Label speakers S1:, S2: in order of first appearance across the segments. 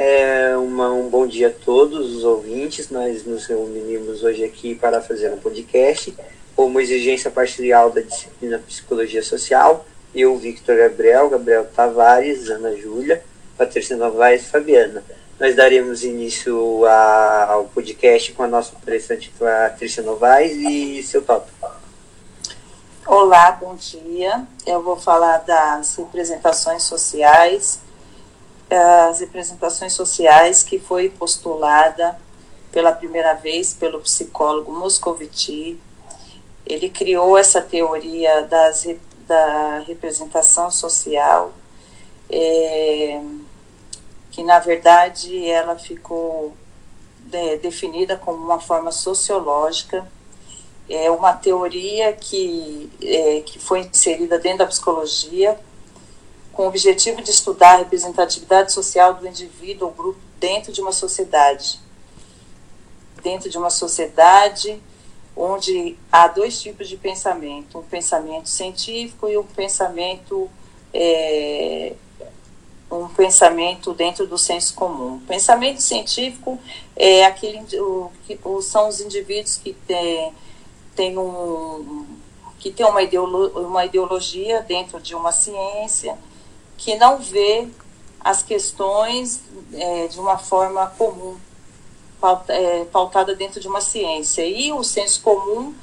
S1: É uma, um bom dia a todos os ouvintes. Nós nos reunimos hoje aqui para fazer um podcast como exigência parcial da disciplina Psicologia Social. Eu, Victor Gabriel, Gabriel Tavares, Ana Júlia, Patrícia Novaes e Fabiana. Nós daremos início a, ao podcast com a nossa palestrante Patrícia Novaes e seu tópico.
S2: Olá, bom dia. Eu vou falar das representações sociais, as representações sociais que foi postulada pela primeira vez pelo psicólogo Moscovici. Ele criou essa teoria das, da representação social, é, que na verdade ela ficou é, definida como uma forma sociológica é uma teoria que, é, que foi inserida dentro da psicologia com o objetivo de estudar a representatividade social do indivíduo ou grupo dentro de uma sociedade. Dentro de uma sociedade onde há dois tipos de pensamento, um pensamento científico e um pensamento é, um pensamento dentro do senso comum. O pensamento científico é aquele o, que são os indivíduos que têm tem um que tem uma, ideolo, uma ideologia dentro de uma ciência que não vê as questões é, de uma forma comum, é, pautada dentro de uma ciência. E o senso comum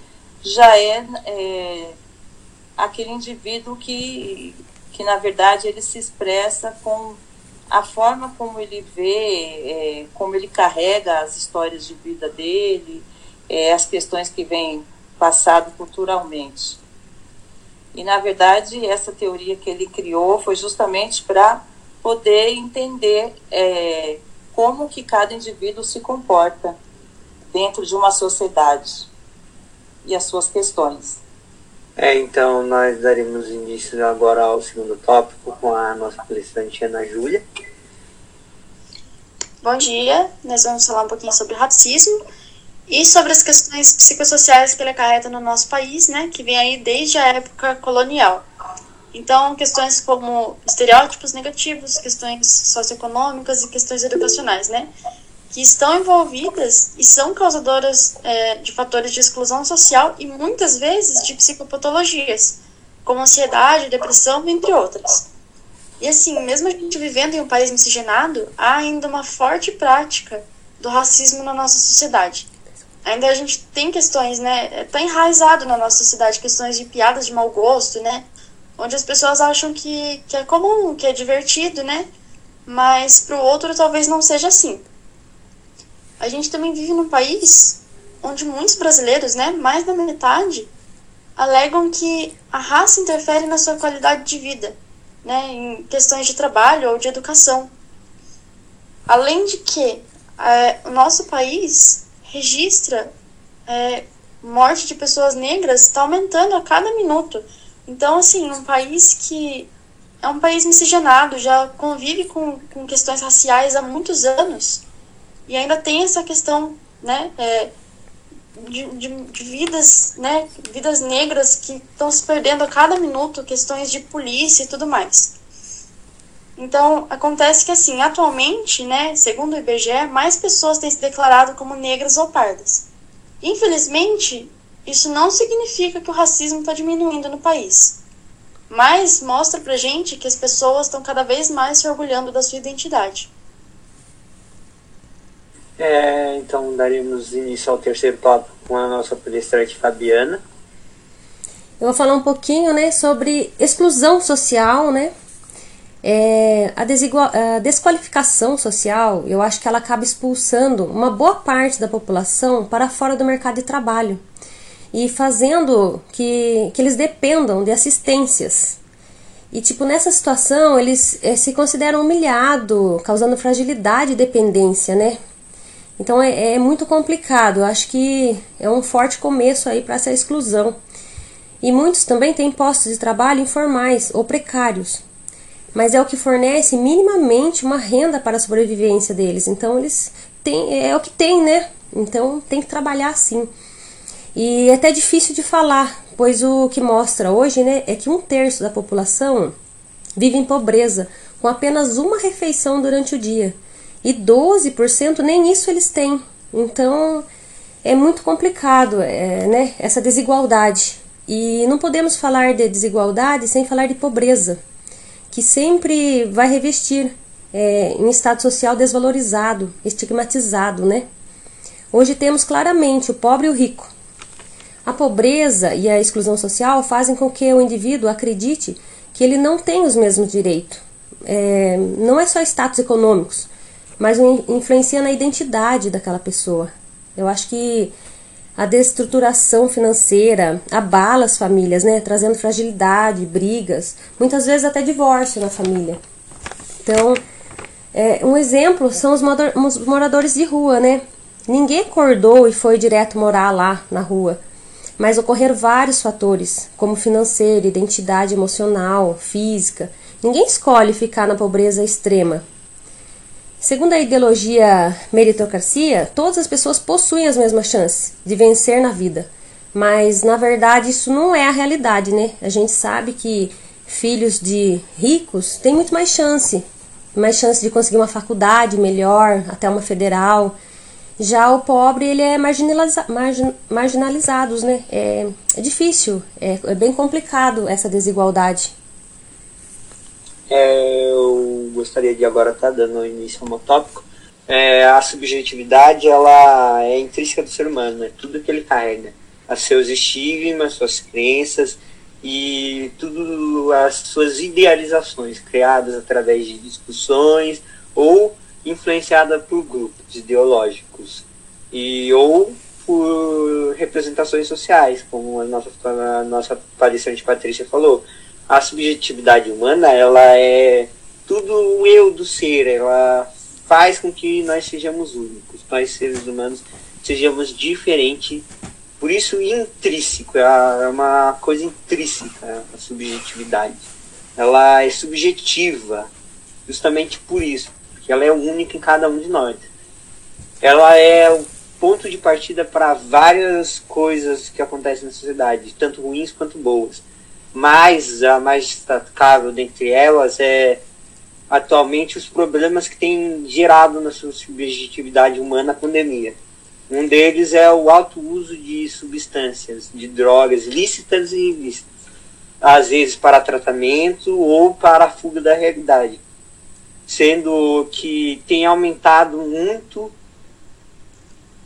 S2: já é, é aquele indivíduo que, que, na verdade, ele se expressa com a forma como ele vê, é, como ele carrega as histórias de vida dele, é, as questões que vêm passado culturalmente. E, na verdade, essa teoria que ele criou foi justamente para poder entender é, como que cada indivíduo se comporta dentro de uma sociedade e as suas questões.
S1: É, então nós daremos início agora ao segundo tópico com a nossa palestrante Ana Júlia.
S3: Bom dia, nós vamos falar um pouquinho sobre racismo e sobre as questões psicossociais que ele acarreta no nosso país, né, que vem aí desde a época colonial. Então, questões como estereótipos negativos, questões socioeconômicas e questões educacionais, né, que estão envolvidas e são causadoras é, de fatores de exclusão social e muitas vezes de psicopatologias, como ansiedade, depressão, entre outras. E assim, mesmo a gente vivendo em um país miscigenado, há ainda uma forte prática do racismo na nossa sociedade ainda a gente tem questões, né? Tá enraizado na nossa sociedade questões de piadas de mau gosto, né? Onde as pessoas acham que, que é comum, que é divertido, né? Mas pro outro talvez não seja assim. A gente também vive num país onde muitos brasileiros, né, mais da metade, alegam que a raça interfere na sua qualidade de vida, né, em questões de trabalho ou de educação. Além de que é, o nosso país registra é, morte de pessoas negras está aumentando a cada minuto. Então, assim, um país que é um país miscigenado, já convive com, com questões raciais há muitos anos e ainda tem essa questão, né, é, de, de, de, vidas, né, vidas negras que estão se perdendo a cada minuto, questões de polícia e tudo mais. Então, acontece que, assim, atualmente, né, segundo o IBGE, mais pessoas têm se declarado como negras ou pardas. Infelizmente, isso não significa que o racismo está diminuindo no país, mas mostra pra gente que as pessoas estão cada vez mais se orgulhando da sua identidade.
S1: É, então, daremos início ao terceiro tópico com a nossa palestrante Fabiana.
S4: Eu vou falar um pouquinho, né, sobre exclusão social, né, é, a, desigual, a desqualificação social, eu acho que ela acaba expulsando uma boa parte da população para fora do mercado de trabalho e fazendo que, que eles dependam de assistências. E, tipo, nessa situação, eles é, se consideram humilhados, causando fragilidade e dependência, né? Então é, é, muito complicado. Eu acho que é um forte começo aí para essa exclusão. E muitos também têm postos de trabalho informais ou precários, mas é o que fornece minimamente uma renda para a sobrevivência deles. Então eles têm, é o que tem, né? Então tem que trabalhar assim. E é até difícil de falar, pois o que mostra hoje, né, é que um terço da população vive em pobreza, com apenas uma refeição durante o dia. e 12% nem isso eles têm. Então é muito complicado é, né, essa desigualdade. E não podemos falar de desigualdade sem falar de pobreza, que sempre vai revestir é, em estado social desvalorizado, estigmatizado, né? Hoje temos claramente o pobre e o rico. A pobreza e a exclusão social fazem com que o indivíduo acredite que ele não tem os mesmos direitos. É, não é só status econômicos, mas influencia na identidade daquela pessoa. Eu acho que a destruturação financeira abala as famílias, né, trazendo fragilidade, brigas, muitas vezes até divórcio na família. Então, é, um exemplo são os moradores de rua, né? Ninguém acordou e foi direto morar lá na rua, mas ocorreram vários fatores, como financeiro, identidade emocional, física. Ninguém escolhe ficar na pobreza extrema, Segundo a ideologia meritocracia, todas as pessoas possuem as mesmas chances de vencer na vida. Mas na verdade isso não é a realidade, né? A gente sabe que filhos de ricos têm muito mais chance, mais chance de conseguir uma faculdade melhor, até uma federal. Já o pobre ele é marginaliza margin marginalizado, né? É, é difícil, é, é bem complicado essa desigualdade.
S1: É, eu gostaria de agora estar tá dando início ao meu tópico. É, a subjetividade ela é intrínseca do ser humano, é tudo que ele carrega, os seus estigmas, suas crenças e tudo as suas idealizações criadas através de discussões ou influenciada por grupos ideológicos e ou por representações sociais, como a nossa, a nossa palestrante Patrícia falou, a subjetividade humana ela é tudo o eu do ser, ela faz com que nós sejamos únicos, nós seres humanos sejamos diferentes, por isso intrínseco, é uma coisa intrínseca a subjetividade. Ela é subjetiva, justamente por isso, porque ela é única em cada um de nós. Ela é o ponto de partida para várias coisas que acontecem na sociedade, tanto ruins quanto boas mas a mais destacável dentre elas é atualmente os problemas que tem gerado na subjetividade humana a pandemia. Um deles é o alto uso de substâncias, de drogas lícitas e ilícitas, às vezes para tratamento ou para a fuga da realidade, sendo que tem aumentado muito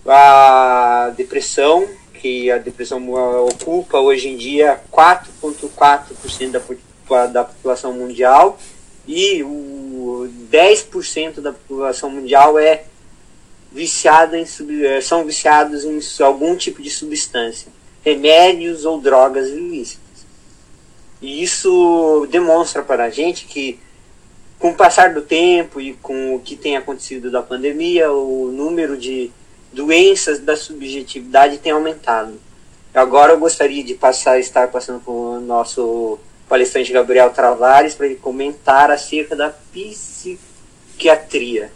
S1: a depressão, que a depressão ocupa hoje em dia 4,4% da, da população mundial e o 10% da população mundial é viciada em é, são viciados em algum tipo de substância, remédios ou drogas ilícitas. E isso demonstra para a gente que com o passar do tempo e com o que tem acontecido da pandemia, o número de doenças da subjetividade têm aumentado. Agora eu gostaria de passar, estar passando com o nosso palestrante Gabriel Travares para ele comentar acerca da psiquiatria.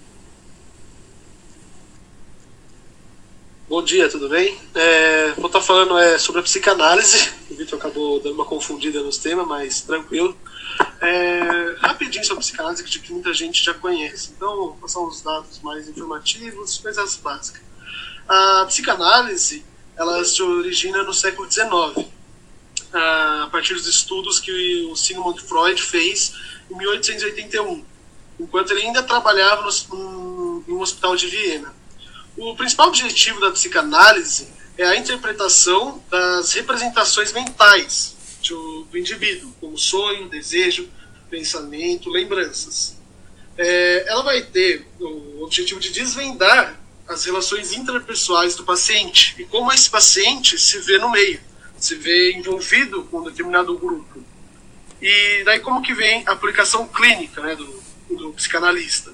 S5: Bom dia, tudo bem? É, vou estar falando é, sobre a psicanálise. O Vitor acabou dando uma confundida nos temas, mas tranquilo. É, rapidinho sobre a psicanálise, que muita gente já conhece. Então, vou passar uns dados mais informativos, coisas básicas. A psicanálise ela se origina no século XIX, a partir dos estudos que o Sigmund Freud fez em 1881, enquanto ele ainda trabalhava no, em um hospital de Viena. O principal objetivo da psicanálise é a interpretação das representações mentais do indivíduo, como sonho, desejo, pensamento, lembranças. É, ela vai ter o objetivo de desvendar as relações interpessoais do paciente e como esse paciente se vê no meio, se vê envolvido com um determinado grupo. E daí como que vem a aplicação clínica né, do, do psicanalista.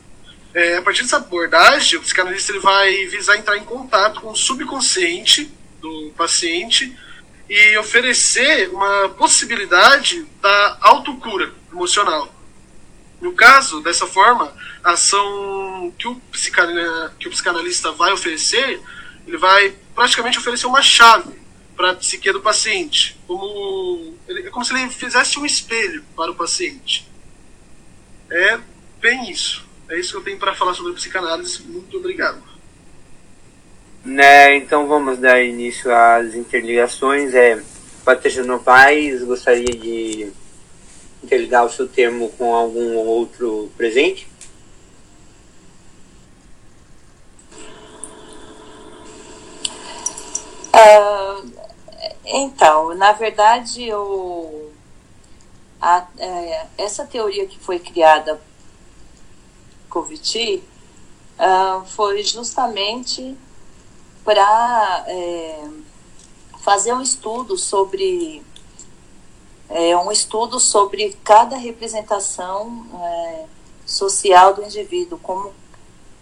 S5: É, a partir dessa abordagem, o psicanalista ele vai visar entrar em contato com o subconsciente do paciente e oferecer uma possibilidade da autocura emocional. No caso, dessa forma, a ação que o, que o psicanalista vai oferecer, ele vai praticamente oferecer uma chave para a psique do paciente, como é como se ele fizesse um espelho para o paciente. É bem isso. é isso que eu tenho para falar sobre psicanálise. Muito obrigado.
S1: Né, então vamos dar início às interligações. É, Patrícia Novaes gostaria de interligar o seu termo com algum outro presente?
S2: Uh, então, na verdade, a, é, essa teoria que foi criada por uh, foi justamente para é, fazer um estudo sobre é, um estudo sobre cada representação é, social do indivíduo, como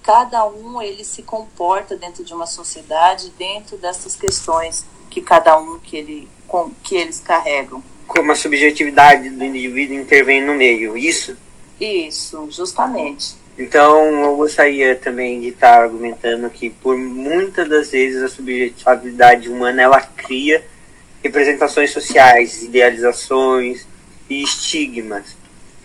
S2: cada um ele se comporta dentro de uma sociedade, dentro dessas questões que cada um que, ele, com, que eles carregam.
S1: Como a subjetividade do indivíduo intervém no meio, isso?
S2: Isso, justamente.
S1: Então, eu gostaria também de estar argumentando que, por muitas das vezes, a subjetividade humana ela cria representações sociais, idealizações e estigmas.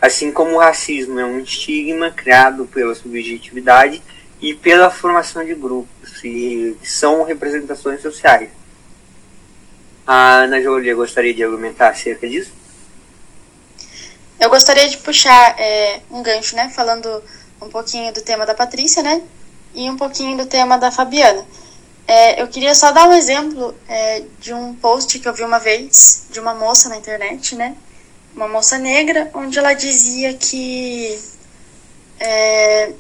S1: Assim como o racismo é um estigma criado pela subjetividade e pela formação de grupos, e são representações sociais. A Ana Júlia gostaria de argumentar acerca disso?
S3: Eu gostaria de puxar é, um gancho, né, falando um pouquinho do tema da Patrícia, né? E um pouquinho do tema da Fabiana. É, eu queria só dar um exemplo é, de um post que eu vi uma vez de uma moça na internet, né? Uma moça negra, onde ela dizia que é,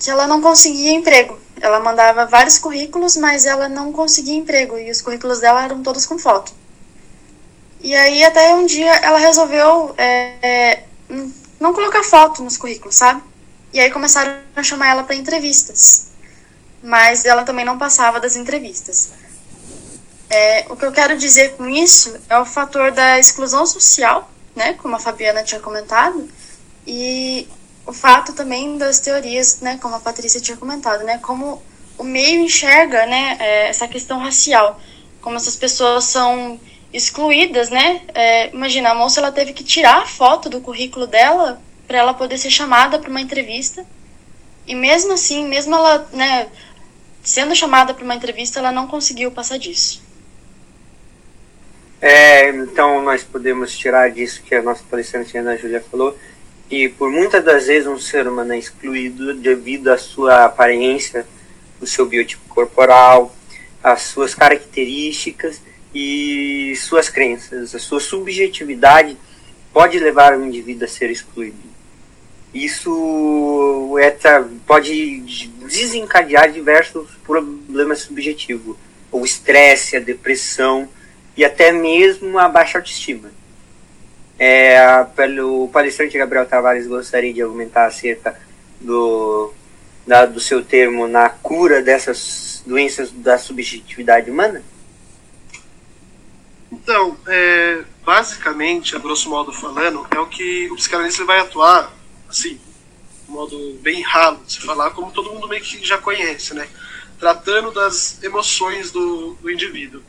S3: que ela não conseguia emprego. Ela mandava vários currículos, mas ela não conseguia emprego e os currículos dela eram todos com foto. E aí até um dia ela resolveu é, é não colocar foto nos currículos, sabe? E aí começaram a chamar ela para entrevistas. Mas ela também não passava das entrevistas. É, o que eu quero dizer com isso é o fator da exclusão social, né, como a Fabiana tinha comentado, e o fato também das teorias, né, como a Patrícia tinha comentado, né, como o meio enxerga, né, é, essa questão racial, como essas pessoas são excluídas, né? É, imagina, a moça ela teve que tirar a foto do currículo dela para ela poder ser chamada para uma entrevista. E mesmo assim, mesmo ela, né, sendo chamada para uma entrevista, ela não conseguiu passar disso.
S1: É, então nós podemos tirar disso que a nossa palestrante Ana Júlia falou, que por muitas das vezes um ser humano é excluído devido à sua aparência, o seu biotipo corporal, as suas características e suas crenças. A sua subjetividade pode levar o indivíduo a ser excluído isso é, pode desencadear diversos problemas subjetivos, o estresse, a depressão e até mesmo a baixa autoestima. É, pelo palestrante Gabriel Tavares gostaria de argumentar acerca do, da, do seu termo na cura dessas doenças da subjetividade humana?
S5: Então, é, basicamente, a grosso modo falando, é o que o psicanalista vai atuar assim, de modo bem ralo de se falar, como todo mundo meio que já conhece, né? Tratando das emoções do, do indivíduo.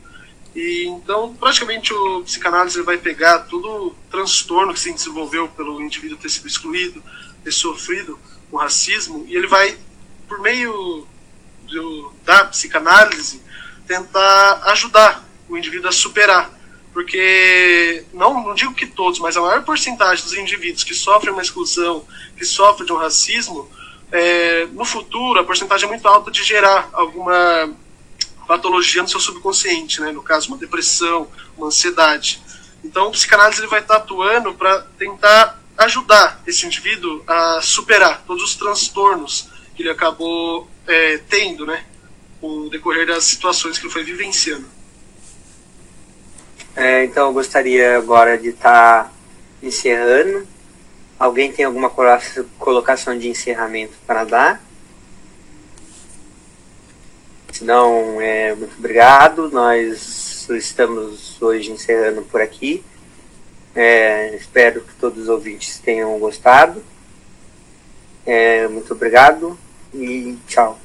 S5: E então, praticamente, o psicanálise vai pegar todo o transtorno que se desenvolveu pelo indivíduo ter sido excluído, ter sofrido o racismo, e ele vai, por meio do, da psicanálise, tentar ajudar o indivíduo a superar porque não, não digo que todos, mas a maior porcentagem dos indivíduos que sofrem uma exclusão, que sofrem de um racismo, é, no futuro a porcentagem é muito alta de gerar alguma patologia no seu subconsciente, né? no caso uma depressão, uma ansiedade. Então o psicanálise ele vai estar atuando para tentar ajudar esse indivíduo a superar todos os transtornos que ele acabou é, tendo, né, com o decorrer das situações que ele foi vivenciando.
S1: É, então eu gostaria agora de estar tá encerrando. Alguém tem alguma colocação de encerramento para dar? Se não, é, muito obrigado. Nós estamos hoje encerrando por aqui. É, espero que todos os ouvintes tenham gostado. É, muito obrigado e tchau.